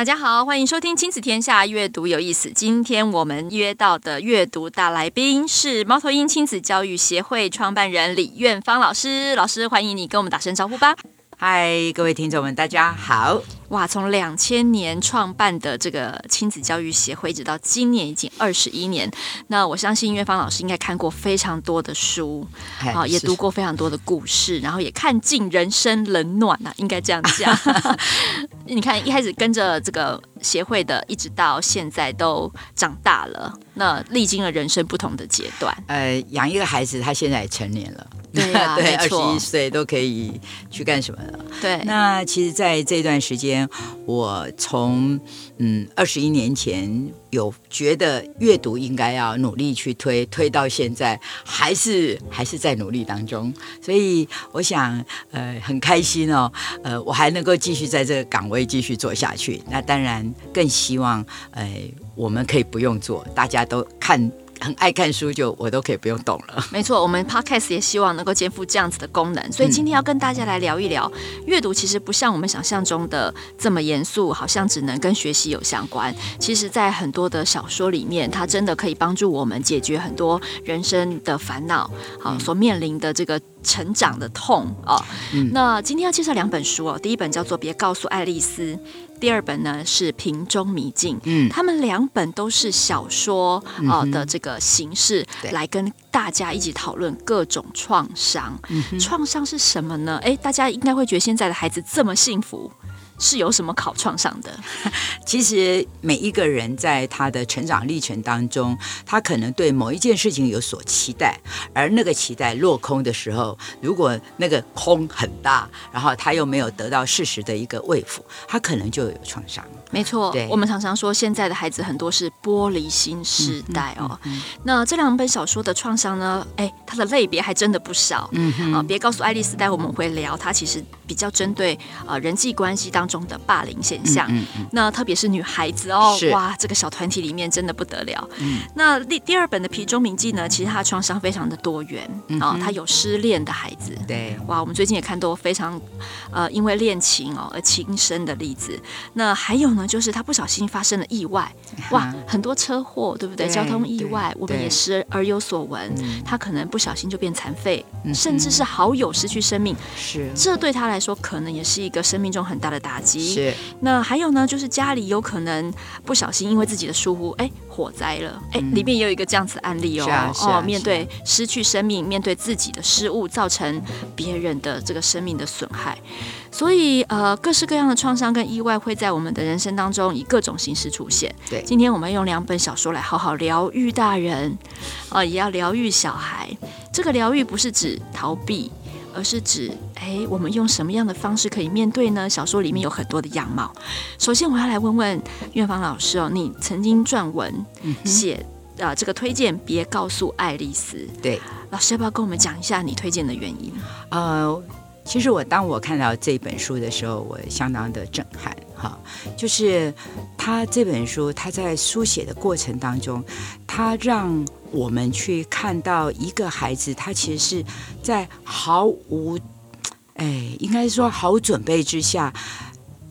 大家好，欢迎收听《亲子天下》，阅读有意思。今天我们约到的阅读大来宾是猫头鹰亲子教育协会创办人李苑芳老师。老师，欢迎你跟我们打声招呼吧。嗨，各位听众们，大家好。哇，从两千年创办的这个亲子教育协会，一直到今年已经二十一年。那我相信苑芳老师应该看过非常多的书，啊，也读过非常多的故事，然后也看尽人生冷暖呐、啊，应该这样讲。你看，一开始跟着这个协会的，一直到现在都长大了，那历经了人生不同的阶段。呃，养一个孩子，他现在也成年了。对啊，对，二十一岁都可以去干什么了？对，那其实，在这段时间，我从嗯二十一年前有觉得阅读应该要努力去推，推到现在还是还是在努力当中。所以我想，呃，很开心哦，呃，我还能够继续在这个岗位继续做下去。那当然更希望，呃，我们可以不用做，大家都看。很爱看书，就我都可以不用动了。没错，我们 Podcast 也希望能够肩负这样子的功能，所以今天要跟大家来聊一聊，阅读其实不像我们想象中的这么严肃，好像只能跟学习有相关。其实，在很多的小说里面，它真的可以帮助我们解决很多人生的烦恼，好所面临的这个。成长的痛啊、哦嗯！那今天要介绍两本书哦，第一本叫做《别告诉爱丽丝》，第二本呢是《瓶中迷境》。嗯，他们两本都是小说啊的这个形式，来跟大家一起讨论各种创伤。创伤是什么呢？哎，大家应该会觉得现在的孩子这么幸福。是有什么考创伤的？其实每一个人在他的成长历程当中，他可能对某一件事情有所期待，而那个期待落空的时候，如果那个空很大，然后他又没有得到事实的一个慰抚，他可能就有创伤。没错，对，我们常常说现在的孩子很多是玻璃心时代哦。嗯嗯嗯、那这两本小说的创伤呢？哎，它的类别还真的不少。嗯啊、呃，别告诉爱丽丝，待会我们会聊，它其实比较针对啊、呃、人际关系当中的霸凌现象。嗯嗯嗯、那特别是女孩子哦，哇，这个小团体里面真的不得了。嗯、那第第二本的《皮中铭记》呢，其实它的创伤非常的多元啊，它、呃、有失恋的孩子。对，哇，我们最近也看到非常呃因为恋情哦而轻生的例子。那还有呢？就是他不小心发生了意外，哇，很多车祸，对不对？对交通意外，我们也时而有所闻。他可能不小心就变残废，嗯，甚至是好友失去生命，是这对他来说可能也是一个生命中很大的打击。是那还有呢，就是家里有可能不小心因为自己的疏忽，哎，火灾了，哎，里面也有一个这样子的案例哦。啊啊、哦，面对失去生命，面对自己的失误，造成别人的这个生命的损害。所以，呃，各式各样的创伤跟意外会在我们的人生当中以各种形式出现。对，今天我们用两本小说来好好疗愈大人，啊、呃，也要疗愈小孩。这个疗愈不是指逃避，而是指，哎，我们用什么样的方式可以面对呢？小说里面有很多的样貌。首先，我要来问问院芳老师哦，你曾经撰文写啊、呃，这个推荐别告诉爱丽丝。对，老师要不要跟我们讲一下你推荐的原因？呃。其实我当我看到这本书的时候，我相当的震撼哈。就是他这本书，他在书写的过程当中，他让我们去看到一个孩子，他其实是在毫无，哎，应该说毫无准备之下，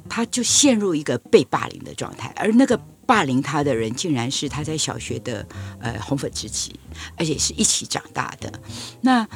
他就陷入一个被霸凌的状态，而那个霸凌他的人，竟然是他在小学的呃红粉知己，而且是一起长大的。那。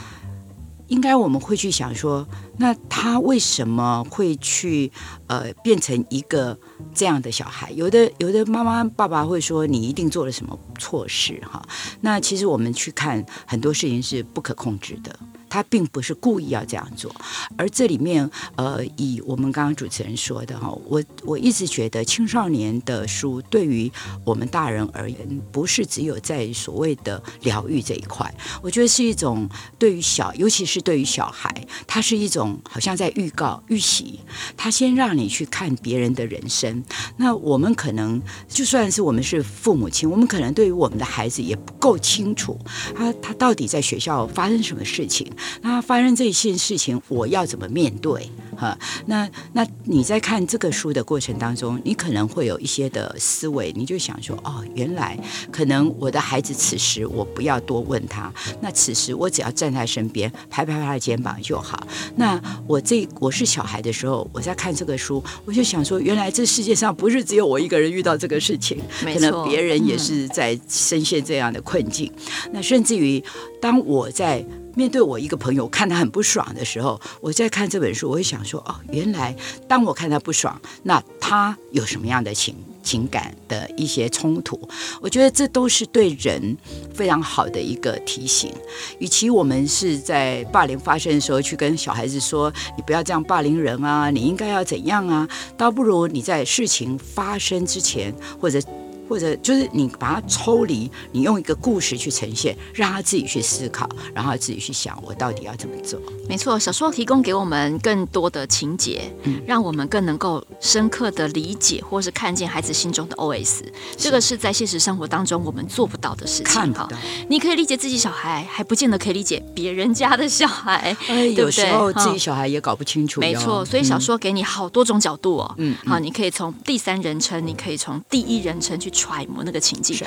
应该我们会去想说，那他为什么会去呃变成一个这样的小孩？有的有的妈妈爸爸会说，你一定做了什么错事哈。那其实我们去看很多事情是不可控制的。他并不是故意要这样做，而这里面，呃，以我们刚刚主持人说的哈，我我一直觉得青少年的书对于我们大人而言，不是只有在所谓的疗愈这一块，我觉得是一种对于小，尤其是对于小孩，它是一种好像在预告预习，他先让你去看别人的人生。那我们可能就算是我们是父母亲，我们可能对于我们的孩子也不够清楚，他他到底在学校发生什么事情？那发生这些事情，我要怎么面对？哈，那那你在看这个书的过程当中，你可能会有一些的思维，你就想说，哦，原来可能我的孩子此时我不要多问他，那此时我只要站在身边，拍拍他的肩膀就好。那我这我是小孩的时候，我在看这个书，我就想说，原来这世界上不是只有我一个人遇到这个事情，可能别人也是在深陷这样的困境。嗯、那甚至于，当我在。面对我一个朋友看他很不爽的时候，我在看这本书，我会想说：哦，原来当我看他不爽，那他有什么样的情情感的一些冲突？我觉得这都是对人非常好的一个提醒。与其我们是在霸凌发生的时候去跟小孩子说：“你不要这样霸凌人啊，你应该要怎样啊”，倒不如你在事情发生之前或者。或者就是你把它抽离，你用一个故事去呈现，让他自己去思考，然后自己去想我到底要怎么做。没错，小说提供给我们更多的情节，嗯，让我们更能够深刻的理解或是看见孩子心中的 OS。这个是在现实生活当中我们做不到的事情。看不到，你可以理解自己小孩，还不见得可以理解别人家的小孩。哎，有时候自己小孩也搞不清楚。没错，所以小说给你好多种角度哦。嗯，好，你可以从第三人称，你可以从第一人称去。揣摩那个情境。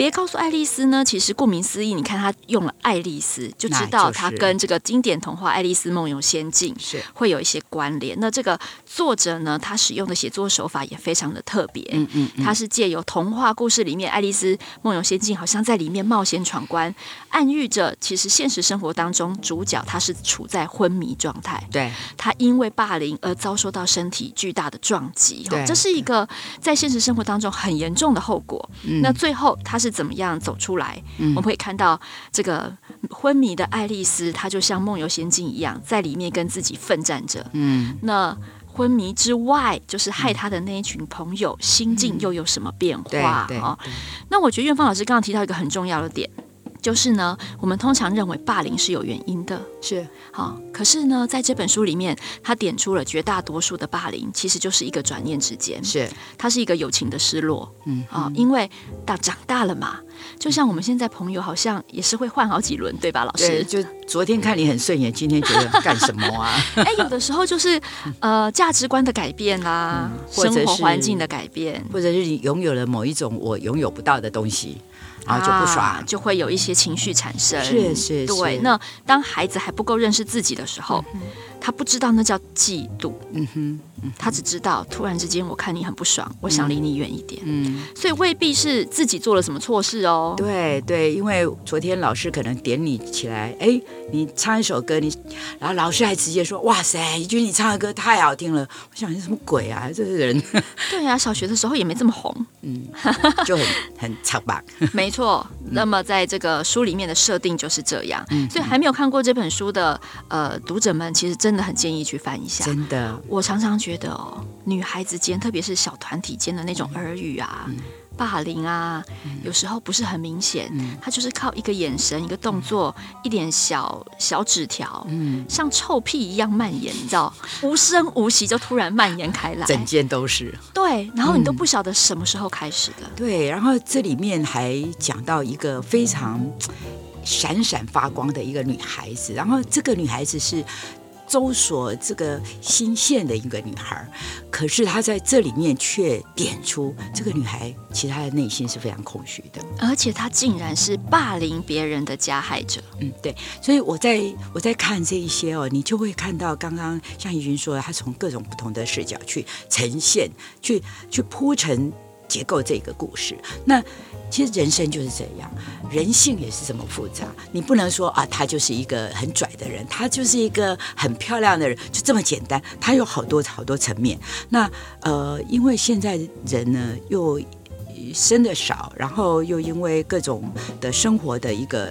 别告诉爱丽丝呢，其实顾名思义，你看他用了爱丽丝，就知道他跟这个经典童话《爱丽丝梦游仙境》是会有一些关联。那这个作者呢，他使用的写作手法也非常的特别。嗯嗯，他是借由童话故事里面爱丽丝梦游仙境，好像在里面冒险闯关，暗喻着其实现实生活当中主角他是处在昏迷状态。对，他因为霸凌而遭受到身体巨大的撞击。对，这是一个在现实生活当中很严重的后果。那最后他是。怎么样走出来？我们会看到这个昏迷的爱丽丝，她就像梦游仙境一样，在里面跟自己奋战着。嗯，那昏迷之外，就是害她的那一群朋友，心境又有什么变化？啊，那我觉得苑芳老师刚刚提到一个很重要的点。就是呢，我们通常认为霸凌是有原因的，是好。可是呢，在这本书里面，他点出了绝大多数的霸凌，其实就是一个转念之间，是它是一个友情的失落，嗯啊，因为大长大了嘛，就像我们现在朋友好像也是会换好几轮，对吧，老师？就昨天看你很顺眼，今天觉得干什么啊？哎，有的时候就是呃价值观的改变啦、啊嗯，生活环境的改变，或者是你拥有了某一种我拥有不到的东西。然后就不爽，啊，就会有一些情绪产生。是是，是，对。那当孩子还不够认识自己的时候，嗯、他不知道那叫嫉妒。嗯哼。他只知道，突然之间我看你很不爽，我想离你远一点。嗯，所以未必是自己做了什么错事哦。对对，因为昨天老师可能点你起来，哎，你唱一首歌，你，然后老师还直接说，哇塞，一君你唱的歌太好听了。我想你什么鬼啊，这个人。对呀、啊，小学的时候也没这么红。嗯，就很很长吧。没错。那么在这个书里面的设定就是这样。嗯。所以还没有看过这本书的呃读者们，其实真的很建议去翻一下。真的，我常常觉得。哦，女孩子间，特别是小团体间的那种耳语啊、嗯、霸凌啊、嗯，有时候不是很明显，她、嗯、就是靠一个眼神、一个动作、嗯、一点小小纸条，嗯，像臭屁一样蔓延，你知道，无声无息就突然蔓延开来，整件都是。对，然后你都不晓得什么时候开始的。嗯、对，然后这里面还讲到一个非常闪闪发光的一个女孩子，然后这个女孩子是。搜索这个新线的一个女孩，可是她在这里面却点出这个女孩，其实她的内心是非常空虚的，而且她竟然是霸凌别人的加害者。嗯，对，所以我在我在看这一些哦，你就会看到刚刚像怡君说的，她从各种不同的视角去呈现，去去铺陈结构这个故事。那。其实人生就是这样，人性也是这么复杂。你不能说啊，他就是一个很拽的人，他就是一个很漂亮的人，就这么简单。他有好多好多层面。那呃，因为现在人呢，又生的少，然后又因为各种的生活的一个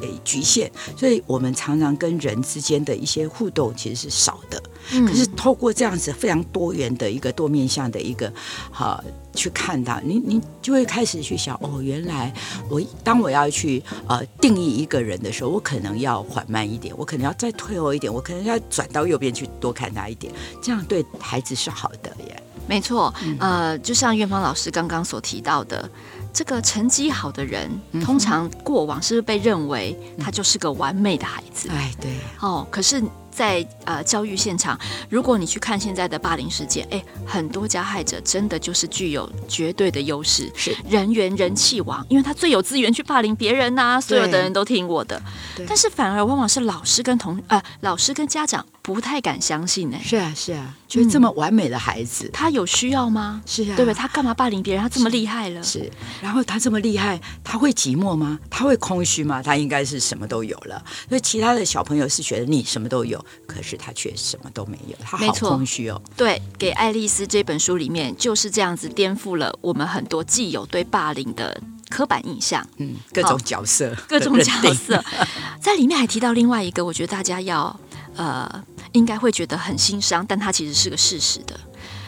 呃局限，所以我们常常跟人之间的一些互动其实是少的。可是透过这样子非常多元的一个多面向的一个好去看它，你你就会开始去想哦，原来我当我要去呃定义一个人的时候，我可能要缓慢一点，我可能要再退后一点，我可能要转到右边去多看他一点，这样对孩子是好的耶。没错，呃，就像院方老师刚刚所提到的，这个成绩好的人，通常过往是不是被认为他就是个完美的孩子？哎，对，哦，可是。在呃教育现场，如果你去看现在的霸凌事件，哎，很多加害者真的就是具有绝对的优势，是人缘人气王，因为他最有资源去霸凌别人呐、啊，所有的人都听我的。但是反而往往是老师跟同呃老师跟家长不太敢相信呢。是啊是啊，就是这么完美的孩子，嗯、他有需要吗？是啊，对不对？他干嘛霸凌别人？他这么厉害了，是。是然后他这么厉害，他会寂寞吗？他会空虚吗？他应该是什么都有了。所以其他的小朋友是觉得你什么都有，可是他却。什么都没有，他好空虚哦。对，给爱丽丝这本书里面就是这样子颠覆了我们很多既有对霸凌的刻板印象。嗯，各种角色，各种角色，在里面还提到另外一个，我觉得大家要呃应该会觉得很心伤，但它其实是个事实的，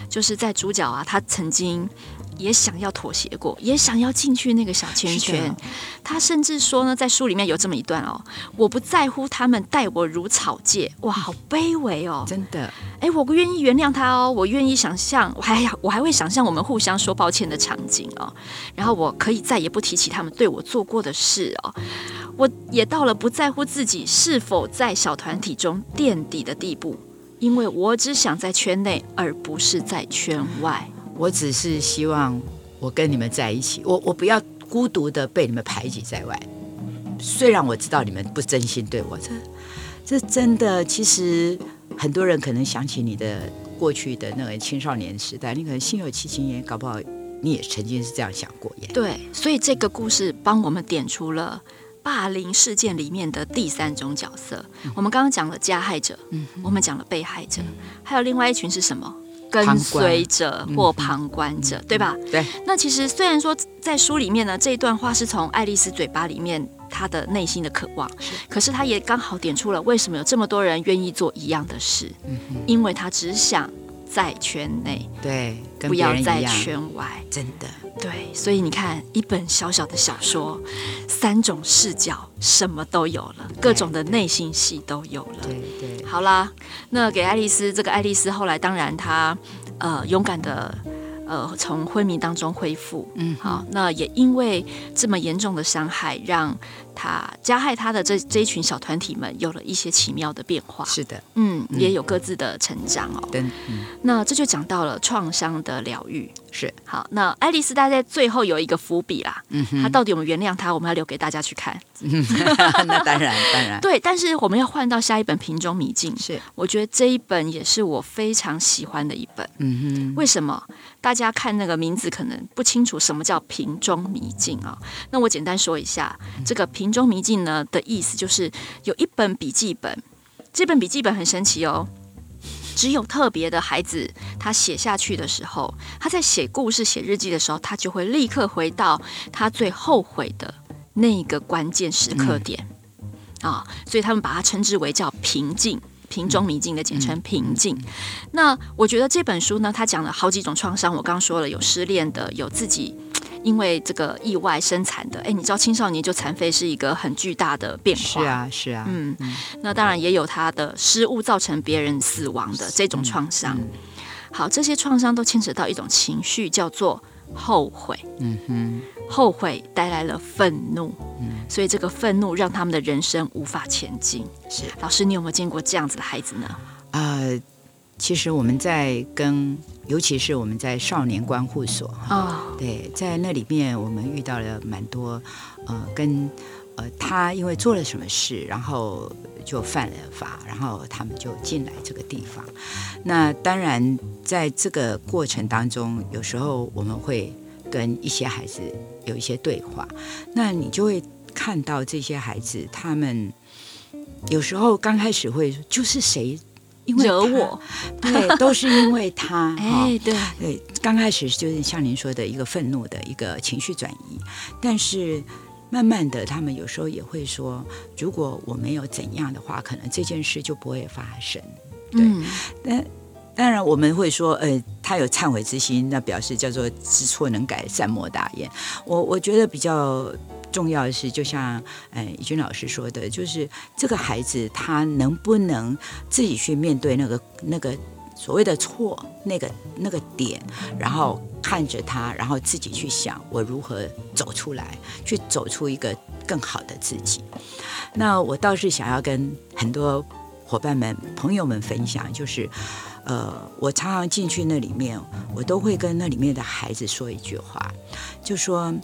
就是在主角啊，他曾经。也想要妥协过，也想要进去那个小圈圈。他甚至说呢，在书里面有这么一段哦，我不在乎他们待我如草芥，哇，好卑微哦，真的。哎，我不愿意原谅他哦，我愿意想象，我还我还会想象我们互相说抱歉的场景哦，然后我可以再也不提起他们对我做过的事哦。我也到了不在乎自己是否在小团体中垫底的地步，因为我只想在圈内，而不是在圈外。我只是希望我跟你们在一起，我我不要孤独的被你们排挤在外。虽然我知道你们不真心对我，这这真的，其实很多人可能想起你的过去的那个青少年时代，你可能心有戚戚焉，搞不好你也曾经是这样想过耶。对，所以这个故事帮我们点出了霸凌事件里面的第三种角色。嗯、我们刚刚讲了加害者，嗯，我们讲了被害者，嗯、还有另外一群是什么？跟随者或旁观者，对吧？对。那其实虽然说在书里面呢，这一段话是从爱丽丝嘴巴里面她的内心的渴望，可是她也刚好点出了为什么有这么多人愿意做一样的事，因为她只想在圈内，对，不要在圈外，真的。对，所以你看，一本小小的小说，三种视角，什么都有了，各种的内心戏都有了。对对，好啦，那给爱丽丝，这个爱丽丝后来当然她呃勇敢的呃从昏迷当中恢复。嗯，好，那也因为这么严重的伤害，让。他加害他的这这一群小团体们有了一些奇妙的变化，是的，嗯，也有各自的成长哦。那这就讲到了创伤的疗愈，是好。那爱丽丝大在最后有一个伏笔啦，嗯哼，他到底有没有原谅他，我们要留给大家去看。那当然，当然，对。但是我们要换到下一本《瓶中迷境》，是，我觉得这一本也是我非常喜欢的一本。嗯哼，为什么？大家看那个名字可能不清楚什么叫瓶中迷境啊？那我简单说一下，这个瓶中迷境呢的意思就是有一本笔记本，这本笔记本很神奇哦，只有特别的孩子他写下去的时候，他在写故事、写日记的时候，他就会立刻回到他最后悔的那个关键时刻点啊，所以他们把它称之为叫瓶境。瓶中迷境的简称瓶境。那我觉得这本书呢，它讲了好几种创伤。我刚刚说了，有失恋的，有自己因为这个意外生产的。哎，你知道青少年就残废是一个很巨大的变化。是啊，是啊。嗯，那当然也有他的失误造成别人死亡的这种创伤。好，这些创伤都牵扯到一种情绪，叫做后悔。嗯哼，后悔带来了愤怒。嗯所以这个愤怒让他们的人生无法前进。是老师，你有没有见过这样子的孩子呢？呃，其实我们在跟，尤其是我们在少年关护所啊，哦、对，在那里面我们遇到了蛮多呃，跟呃他因为做了什么事，然后就犯了法，然后他们就进来这个地方。那当然，在这个过程当中，有时候我们会跟一些孩子有一些对话，那你就会。看到这些孩子，他们有时候刚开始会就是谁因为惹我，对，都是因为他。哎，对对，刚开始就是像您说的一个愤怒的一个情绪转移，但是慢慢的，他们有时候也会说，如果我没有怎样的话，可能这件事就不会发生。对，嗯、但当然我们会说，呃，他有忏悔之心，那表示叫做知错能改，善莫大焉。我我觉得比较。重要的是，就像呃，怡君老师说的，就是这个孩子他能不能自己去面对那个那个所谓的错，那个那个点，然后看着他，然后自己去想我如何走出来，去走出一个更好的自己。那我倒是想要跟很多伙伴们、朋友们分享，就是呃，我常常进去那里面，我都会跟那里面的孩子说一句话，就说。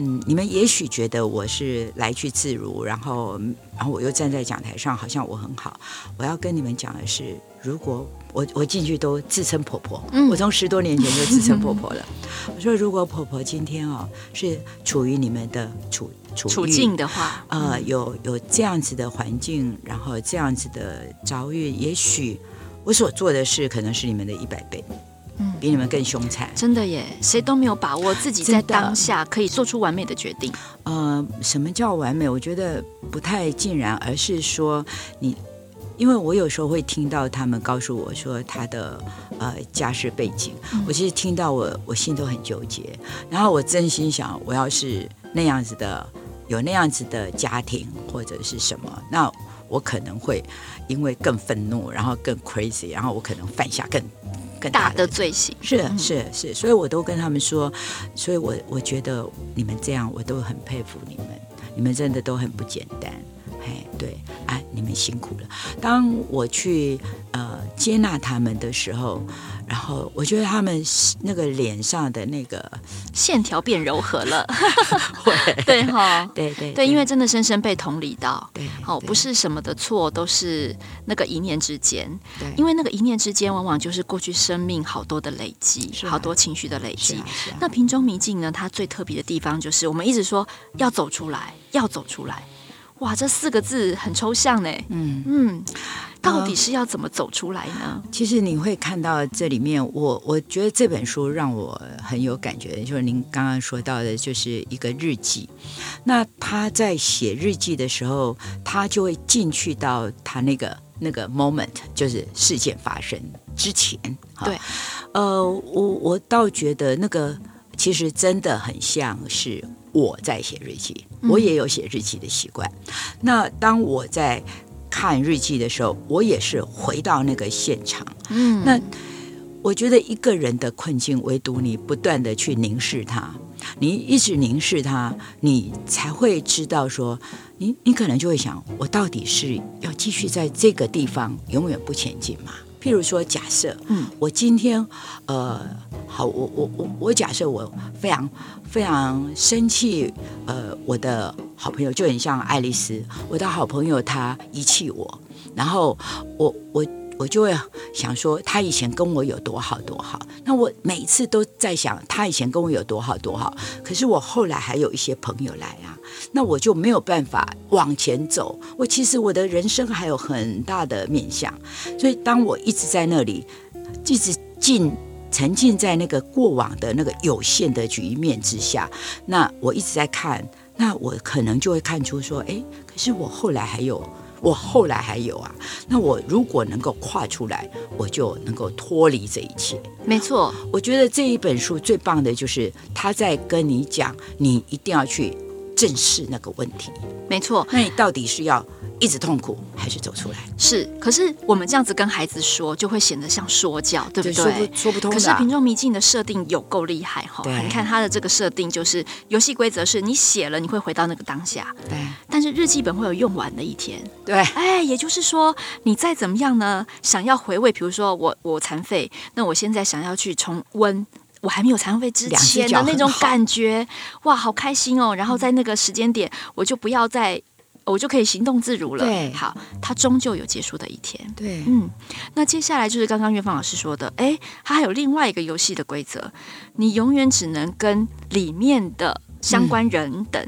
嗯，你们也许觉得我是来去自如，然后，然后我又站在讲台上，好像我很好。我要跟你们讲的是，如果我我进去都自称婆婆，嗯、我从十多年前就自称婆婆了。我说，如果婆婆今天哦是处于你们的处处处境的话，呃，有有这样子的环境，然后这样子的遭遇，也许我所做的事可能是你们的一百倍。比你们更凶残，真的耶！谁都没有把握自己在当下可以做出完美的决定。呃，什么叫完美？我觉得不太尽然，而是说你，因为我有时候会听到他们告诉我说他的呃家世背景，嗯、我其实听到我我心都很纠结。然后我真心想，我要是那样子的，有那样子的家庭或者是什么，那我可能会因为更愤怒，然后更 crazy，然后我可能犯下更。更大的，罪行。是是是，所以我都跟他们说，所以我我觉得你们这样，我都很佩服你们，你们真的都很不简单，嘿，对，啊，你们辛苦了。当我去呃接纳他们的时候。然后我觉得他们那个脸上的那个线条变柔和了，对哈，对对对，因为真的深深被同理到，对，好，不是什么的错，都是那个一念之间，对，因为那个一念之间，往往就是过去生命好多的累积，好多情绪的累积。那瓶中迷境呢？它最特别的地方就是，我们一直说要走出来，要走出来，哇，这四个字很抽象呢，嗯嗯。到底是要怎么走出来呢？其实你会看到这里面，我我觉得这本书让我很有感觉，就是您刚刚说到的，就是一个日记。那他在写日记的时候，他就会进去到他那个那个 moment，就是事件发生之前。对，呃，我我倒觉得那个其实真的很像是我在写日记，我也有写日记的习惯。嗯、那当我在看日记的时候，我也是回到那个现场。嗯，那我觉得一个人的困境，唯独你不断的去凝视他，你一直凝视他，你才会知道说，你你可能就会想，我到底是要继续在这个地方永远不前进吗？譬如说，假设，嗯，我今天，呃，好，我我我我假设我非常非常生气，呃，我的好朋友就很像爱丽丝，我的好朋友他遗弃我，然后我我我就会想说，他以前跟我有多好多好，那我每次都在想他以前跟我有多好多好，可是我后来还有一些朋友来啊。那我就没有办法往前走。我其实我的人生还有很大的面向，所以当我一直在那里，一直进沉浸在那个过往的那个有限的局面之下，那我一直在看，那我可能就会看出说，哎，可是我后来还有，我后来还有啊。那我如果能够跨出来，我就能够脱离这一切。没错，我觉得这一本书最棒的就是他在跟你讲，你一定要去。正视那个问题，没错。那你到底是要一直痛苦，还是走出来？是。可是我们这样子跟孩子说，就会显得像说教，对不对？说不，说不通的。可是瓶中迷境的设定有够厉害哈！对。你看它的这个设定，就是游戏规则是你写了，你会回到那个当下。对。但是日记本会有用完的一天。对。哎，也就是说，你再怎么样呢？想要回味，比如说我我残废，那我现在想要去重温。我还没有残废之前的那种感觉，哇，好开心哦！然后在那个时间点，我就不要再，我就可以行动自如了。对，好，它终究有结束的一天。对，嗯，那接下来就是刚刚岳芳老师说的，哎，它还有另外一个游戏的规则，你永远只能跟里面的相关人等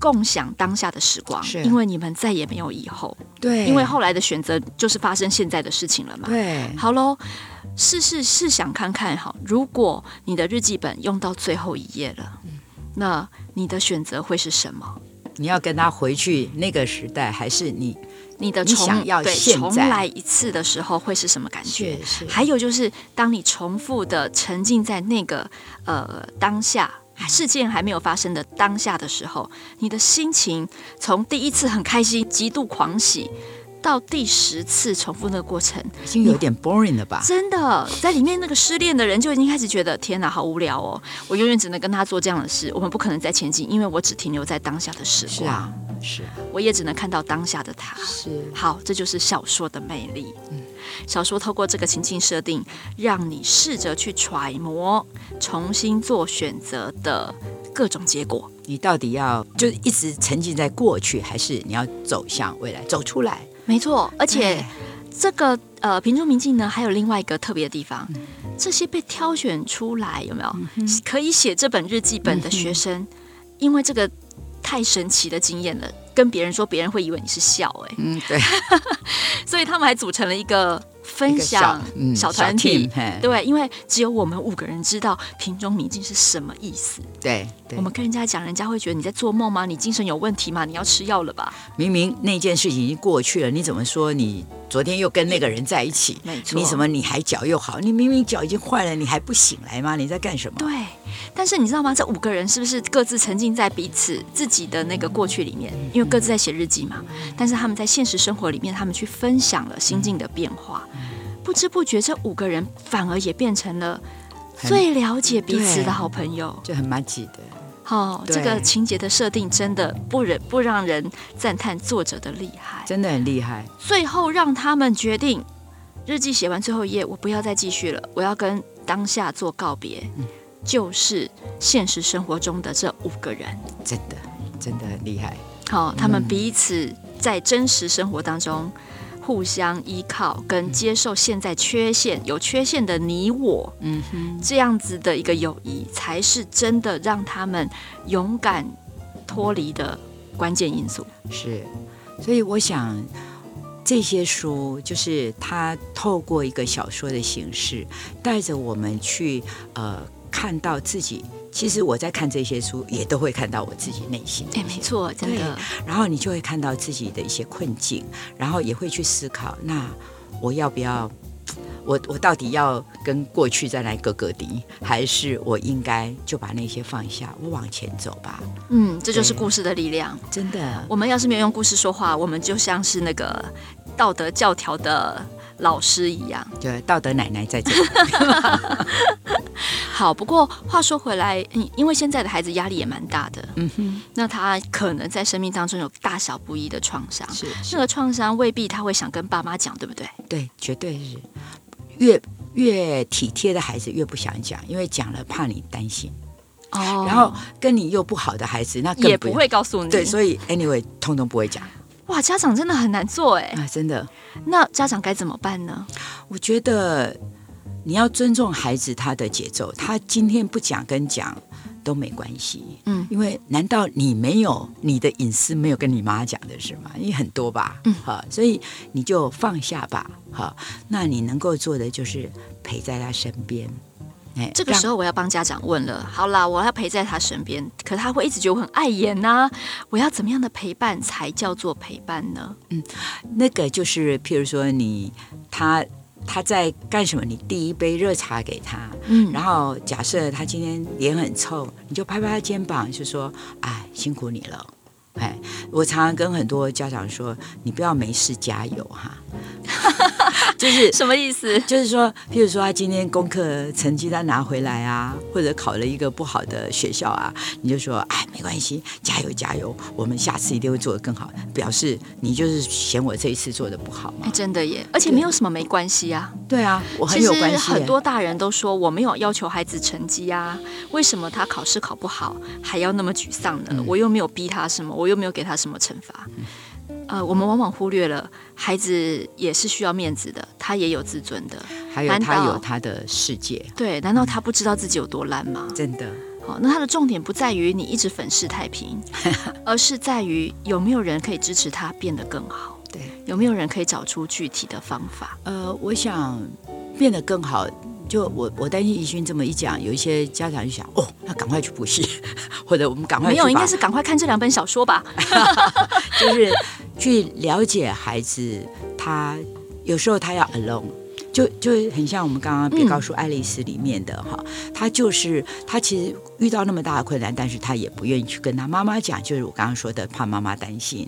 共享当下的时光，因为你们再也没有以后。对，因为后来的选择就是发生现在的事情了嘛。对，好喽，试试试想看看哈，如果你的日记本用到最后一页了，嗯、那你的选择会是什么？你要跟他回去那个时代，还是你你的重想要现在重来一次的时候会是什么感觉？是是。还有就是，当你重复的沉浸在那个呃当下。事件还没有发生的当下的时候，你的心情从第一次很开心、极度狂喜，到第十次重复那个过程，已经有点 boring 了吧？真的，在里面那个失恋的人就已经开始觉得天哪，好无聊哦！我永远只能跟他做这样的事，我们不可能再前进，因为我只停留在当下的时光。是啊，是。我也只能看到当下的他。是。好，这就是小说的魅力。嗯。小说透过这个情境设定，让你试着去揣摩、重新做选择的各种结果。你到底要就一直沉浸在过去，还是你要走向未来，走出来？没错，而且这个呃平中明镜呢，还有另外一个特别的地方，嗯、这些被挑选出来有没有、嗯、可以写这本日记本的学生？嗯、因为这个太神奇的经验了。跟别人说，别人会以为你是笑哎、欸，嗯，对，所以他们还组成了一个分享小团体，对，因为只有我们五个人知道瓶中迷镜是什么意思。对，对我们跟人家讲，人家会觉得你在做梦吗？你精神有问题吗？你要吃药了吧？明明那件事情已经过去了，你怎么说你昨天又跟那个人在一起？没错，你怎么你还脚又好？你明明脚已经坏了，你还不醒来吗？你在干什么？对。但是你知道吗？这五个人是不是各自沉浸在彼此自己的那个过去里面？因为各自在写日记嘛。但是他们在现实生活里面，他们去分享了心境的变化。不知不觉，这五个人反而也变成了最了解彼此的好朋友，就很麻吉的。哦，这个情节的设定真的不忍不让人赞叹作者的厉害，真的很厉害。最后让他们决定，日记写完最后一页，我不要再继续了，我要跟当下做告别。嗯就是现实生活中的这五个人，真的真的很厉害。好、哦，他们彼此在真实生活当中互相依靠，跟接受现在缺陷、有缺陷的你我，嗯哼，这样子的一个友谊，才是真的让他们勇敢脱离的关键因素。是，所以我想这些书就是他透过一个小说的形式，带着我们去呃。看到自己，其实我在看这些书，也都会看到我自己内心。哎，没错，真的。然后你就会看到自己的一些困境，然后也会去思考：那我要不要？我 我到底要跟过去再来个个敌，还是我应该就把那些放下，我往前走吧？嗯，这就是故事的力量。真的，我们要是没有用故事说话，我们就像是那个道德教条的老师一样，对道德奶奶在这里。好，不过话说回来，嗯因为现在的孩子压力也蛮大的，嗯哼，那他可能在生命当中有大小不一的创伤，是，是那个创伤未必他会想跟爸妈讲，对不对？对，绝对是。越越体贴的孩子越不想讲，因为讲了怕你担心。哦，然后跟你又不好的孩子，那更不也不会告诉你。对，所以 anyway，通通不会讲。哇，家长真的很难做哎，啊，真的。那家长该怎么办呢？我觉得。你要尊重孩子他的节奏，他今天不讲跟讲都没关系，嗯，因为难道你没有你的隐私没有跟你妈讲的是吗？因为很多吧，嗯，好，所以你就放下吧，好，那你能够做的就是陪在他身边，哎，这个时候我要帮家长问了，好啦，我要陪在他身边，可他会一直觉得我很碍眼呐，我要怎么样的陪伴才叫做陪伴呢？嗯，那个就是譬如说你他。他在干什么？你递一杯热茶给他，嗯，然后假设他今天脸很臭，你就拍拍他肩膀，就说：“哎，辛苦你了。”哎，我常常跟很多家长说：“你不要没事加油哈。”就是 什么意思？就是说，譬如说他今天功课成绩单拿回来啊，或者考了一个不好的学校啊，你就说，哎，没关系，加油加油，我们下次一定会做得更好。表示你就是嫌我这一次做得不好嘛？哎，真的耶，而且没有什么没关系啊。对啊，我很有关系。很多大人都说我没有要求孩子成绩啊，为什么他考试考不好还要那么沮丧呢？嗯、我又没有逼他什么，我又没有给他什么惩罚。嗯呃，我们往往忽略了孩子也是需要面子的，他也有自尊的，还有他有他的世界。对，难道他不知道自己有多烂吗？真的好，那他的重点不在于你一直粉饰太平，而是在于有没有人可以支持他变得更好。对，有没有人可以找出具体的方法？呃，我想变得更好。就我我担心怡勋这么一讲，有一些家长就想哦，那赶快去补习，或者我们赶快。没有，应该是赶快看这两本小说吧。就是去了解孩子，他有时候他要 alone，就就很像我们刚刚别告诉爱丽丝里面的哈，他、嗯、就是他其实遇到那么大的困难，但是他也不愿意去跟他妈妈讲，就是我刚刚说的怕妈妈担心，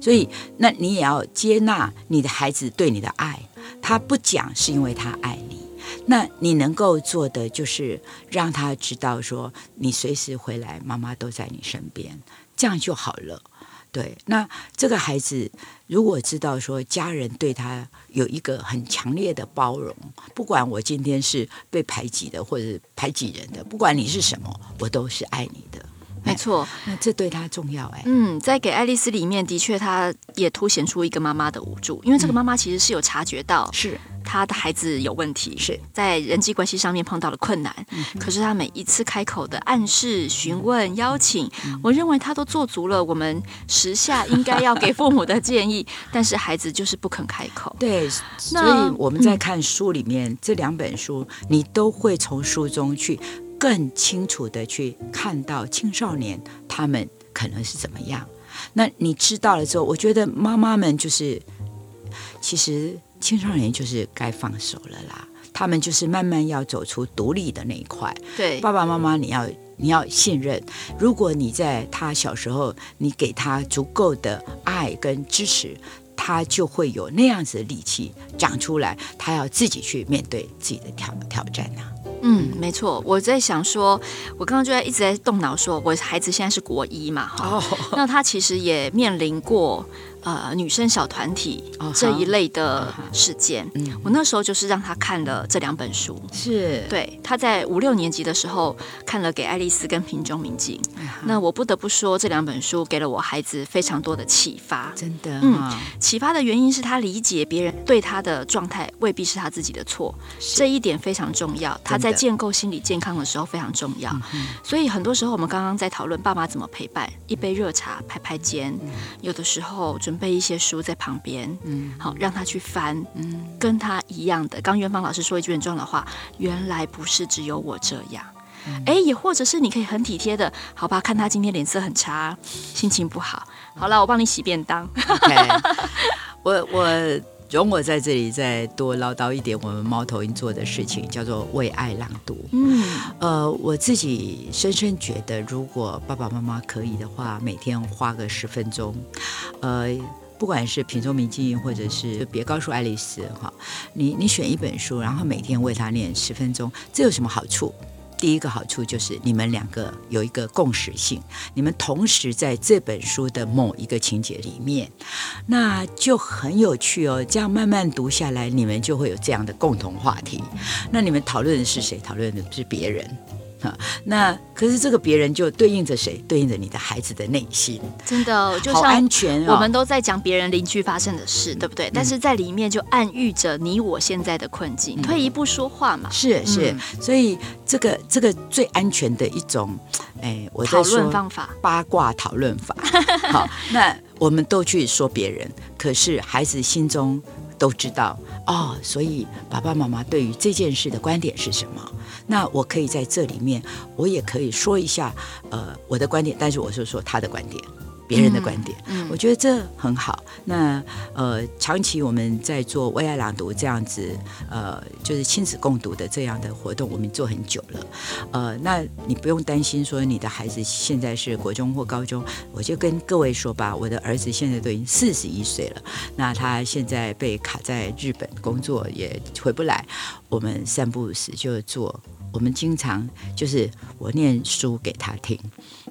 所以那你也要接纳你的孩子对你的爱，他不讲是因为他爱你。那你能够做的就是让他知道说，你随时回来，妈妈都在你身边，这样就好了。对，那这个孩子如果知道说家人对他有一个很强烈的包容，不管我今天是被排挤的，或者排挤人的，不管你是什么，我都是爱你的。没错，那这对他重要哎。嗯，在给爱丽丝里面，的确，他也凸显出一个妈妈的无助，因为这个妈妈其实是有察觉到，是她的孩子有问题，是在人际关系上面碰到了困难。嗯，可是她每一次开口的暗示、询问、邀请，嗯，我认为她都做足了我们时下应该要给父母的建议，但是孩子就是不肯开口。对，所以我们在看书里面，嗯，这两本书，你都会从书中去。更清楚的去看到青少年他们可能是怎么样，那你知道了之后，我觉得妈妈们就是，其实青少年就是该放手了啦，他们就是慢慢要走出独立的那一块。对，爸爸妈妈你要你要信任，如果你在他小时候你给他足够的爱跟支持，他就会有那样子的力气长出来，他要自己去面对自己的挑挑战呐、啊。嗯，没错，我在想说，我刚刚就在一直在动脑，说我孩子现在是国一嘛，哈，oh. 那他其实也面临过。呃，女生小团体这一类的事件，uh -huh. uh. 我那时候就是让他看了这两本书，是对他在五六年级的时候看了《给爱丽丝》跟《瓶中明镜》uh -huh.，那我不得不说这两本书给了我孩子非常多的启发，真的，嗯，启发的原因是他理解别人对他的状态未必是他自己的错，这一点非常重要，他在建构心理健康的时候非常重要，所以很多时候我们刚刚在讨论爸妈怎么陪伴，一杯热茶拍拍肩，有的时候准备一些书在旁边，嗯，好，让他去翻，嗯，跟他一样的。刚元芳老师说一句很重要的话，原来不是只有我这样，哎、嗯，也或者是你可以很体贴的，好吧？看他今天脸色很差，心情不好，好了，我帮你洗便当。Okay. 我我容我在这里再多唠叨一点，我们猫头鹰做的事情叫做为爱朗读。嗯，呃，我自己深深觉得，如果爸爸妈妈可以的话，每天花个十分钟，呃。不管是品中明镜，或者是别告诉爱丽丝哈，你你选一本书，然后每天为他念十分钟，这有什么好处？第一个好处就是你们两个有一个共识性，你们同时在这本书的某一个情节里面，那就很有趣哦。这样慢慢读下来，你们就会有这样的共同话题。那你们讨论的是谁？讨论的是别人。那可是这个别人就对应着谁？对应着你的孩子的内心。真的，就像安全，我们都在讲别人邻居发生的事，对不对？但是在里面就暗喻着你我现在的困境。退一步说话嘛，是是。所以这个这个最安全的一种，哎，我在论方法，八卦讨论法。好，那我们都去说别人，可是孩子心中都知道。哦，所以爸爸妈妈对于这件事的观点是什么？那我可以在这里面，我也可以说一下，呃，我的观点，但是我是说他的观点。别人的观点，嗯，我觉得这很好。那呃，长期我们在做为爱朗读这样子，呃，就是亲子共读的这样的活动，我们做很久了。呃，那你不用担心说你的孩子现在是国中或高中，我就跟各位说吧，我的儿子现在都已经四十一岁了，那他现在被卡在日本工作也回不来，我们三不五时就做。我们经常就是我念书给他听，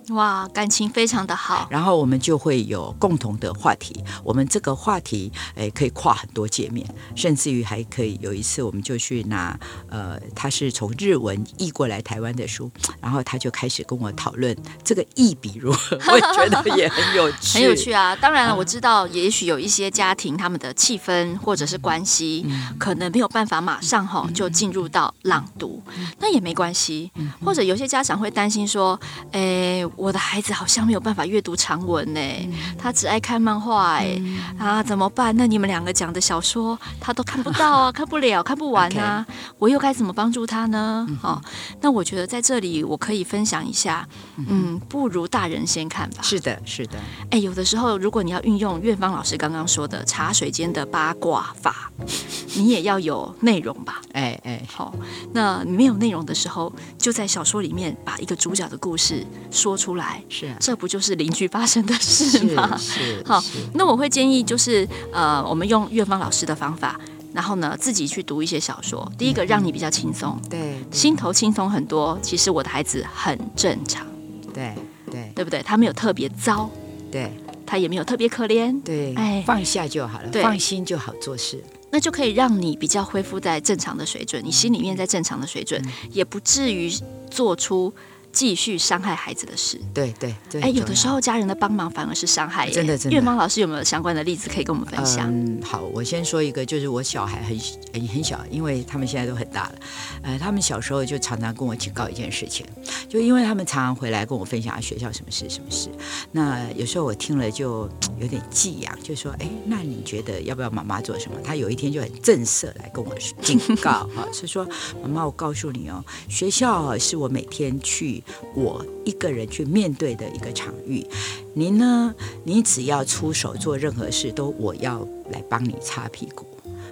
哇，感情非常的好。然后我们就会有共同的话题，我们这个话题诶可以跨很多界面，甚至于还可以有一次我们就去拿呃，他是从日文译过来台湾的书，然后他就开始跟我讨论这个译笔如何，我觉得也很有趣，很有趣啊。当然了，我知道也许有一些家庭他们的气氛或者是关系，嗯、可能没有办法马上哈就进入到朗读，嗯、那也没关系。或者有些家长会担心说，诶。我的孩子好像没有办法阅读长文呢，嗯、他只爱看漫画哎，嗯、啊，怎么办？那你们两个讲的小说他都看不到啊，看不了，看不完啊，Okay. 我又该怎么帮助他呢？好、那我觉得在这里我可以分享一下，嗯，不如大人先看吧。是的，是的。哎，有的时候如果你要运用院方老师刚刚说的茶水间的八卦法，你也要有内容吧？哎哎，好、哦，那没有内容的时候，就在小说里面把一个主角的故事说出来，是、啊，这不就是邻居发生的事吗？是，是 好，那我会建议就是呃，我们用月芳老师的方法，然后呢自己去读一些小说。第一个让你比较轻松，对、嗯，心头轻松很多。其实我的孩子很正常，对对，对不对？他没有特别糟，对，他也没有特别可怜，对，哎，放下就好了，对放心就好做事。那就可以让你比较恢复在正常的水准，你心里面在正常的水准，嗯、也不至于做出。继续伤害孩子的事，对对对。哎，有的时候家人的帮忙反而是伤害。真的真的。月芳老师有没有相关的例子可以跟我们分享？嗯，好，我先说一个，就是我小孩很很很小，因为他们现在都很大了。呃，他们小时候就常常跟我警告一件事情，就因为他们常常回来跟我分享学校什么事什么事。那有时候我听了就 有点寄养，就说：“哎，那你觉得要不要妈妈做什么？”他有一天就很正色来跟我警告，哈，是说：“妈妈，我告诉你哦，学校是我每天去。”我一个人去面对的一个场域，您呢？你只要出手做任何事，都我要来帮你擦屁股。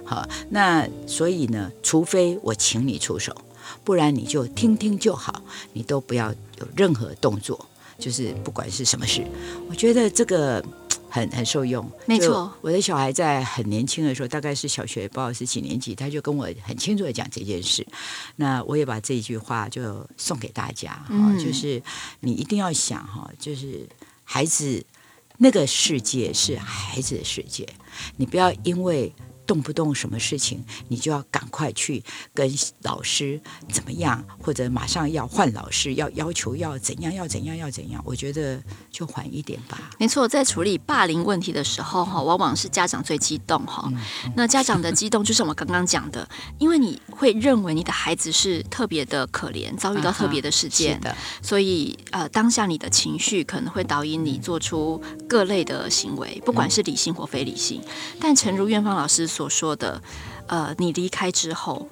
好，那所以呢，除非我请你出手，不然你就听听就好，你都不要有任何动作，就是不管是什么事，我觉得这个。很很受用，没错。我的小孩在很年轻的时候，大概是小学，不知道是几年级，他就跟我很清楚的讲这件事。那我也把这一句话就送给大家哈，嗯、就是你一定要想哈，就是孩子那个世界是孩子的世界，你不要因为。动不动什么事情，你就要赶快去跟老师怎么样，或者马上要换老师，要要求要怎样，要怎样，要怎样？我觉得就缓一点吧。没错，在处理霸凌问题的时候，哈，往往是家长最激动，哈、嗯。那家长的激动就是我们刚刚讲的，因为你会认为你的孩子是特别的可怜，遭遇到特别的事件。所以呃，当下你的情绪可能会导引你做出各类的行为，不管是理性或非理性。嗯、但诚如院方老师所说的，呃，你离开之后，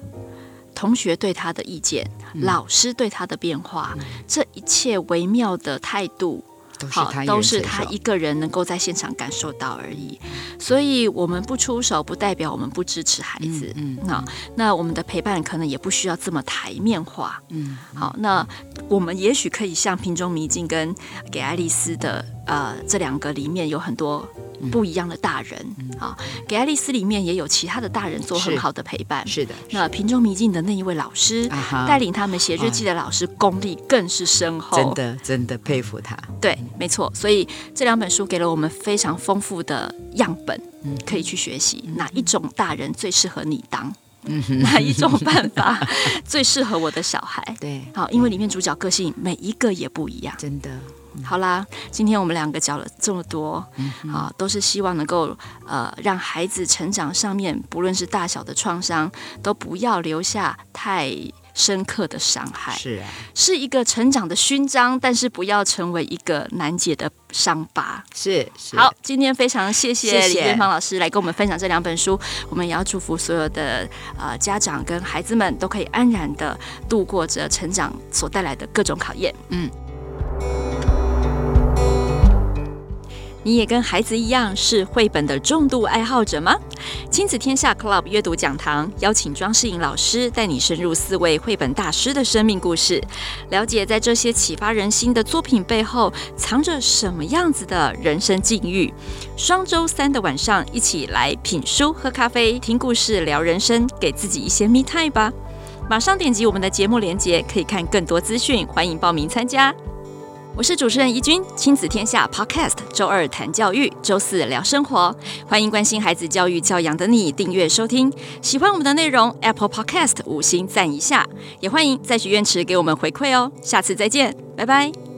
同学对他的意见，嗯、老师对他的变化，嗯、这一切微妙的态度。好，都是他一个人能够在现场感受到而已。所以，我们不出手，不代表我们不支持孩子。嗯，那那我们的陪伴可能也不需要这么台面化。嗯，好，那我们也许可以像《瓶中迷境》跟《给爱丽丝》的呃这两个里面有很多不一样的大人。啊，《给爱丽丝》里面也有其他的大人做很好的陪伴。是的。那《瓶中迷境》的那一位老师带领他们写日记的老师功力更是深厚。真的，真的佩服他。对。没错，所以这两本书给了我们非常丰富的样本，可以去学习哪一种大人最适合你当，哪一种办法最适合我的小孩。对，好，因为里面主角个性每一个也不一样，真的。好啦，今天我们两个讲了这么多，啊，都是希望能够呃让孩子成长上面，不论是大小的创伤，都不要留下太。深刻的伤害是啊，是一个成长的勋章，但是不要成为一个难解的伤疤。是，是好，今天非常谢谢李苑芳老师来跟我们分享这两本书，我们也要祝福所有的呃家长跟孩子们都可以安然的度过着成长所带来的各种考验。嗯。你也跟孩子一样是绘本的重度爱好者吗？亲子天下 Club 阅读讲堂邀请庄世颖老师带你深入四位绘本大师的生命故事，了解在这些启发人心的作品背后藏着什么样子的人生境遇。双周三的晚上，一起来品书、喝咖啡、听故事、聊人生，给自己一些 me time 吧。马上点击我们的节目链接，可以看更多资讯，欢迎报名参加。我是主持人怡君，亲子天下 Podcast，周二谈教育，周四聊生活，欢迎关心孩子教育教养的你订阅收听。喜欢我们的内容，Apple Podcast 五星赞一下，也欢迎在许愿池给我们回馈哦。下次再见，拜拜。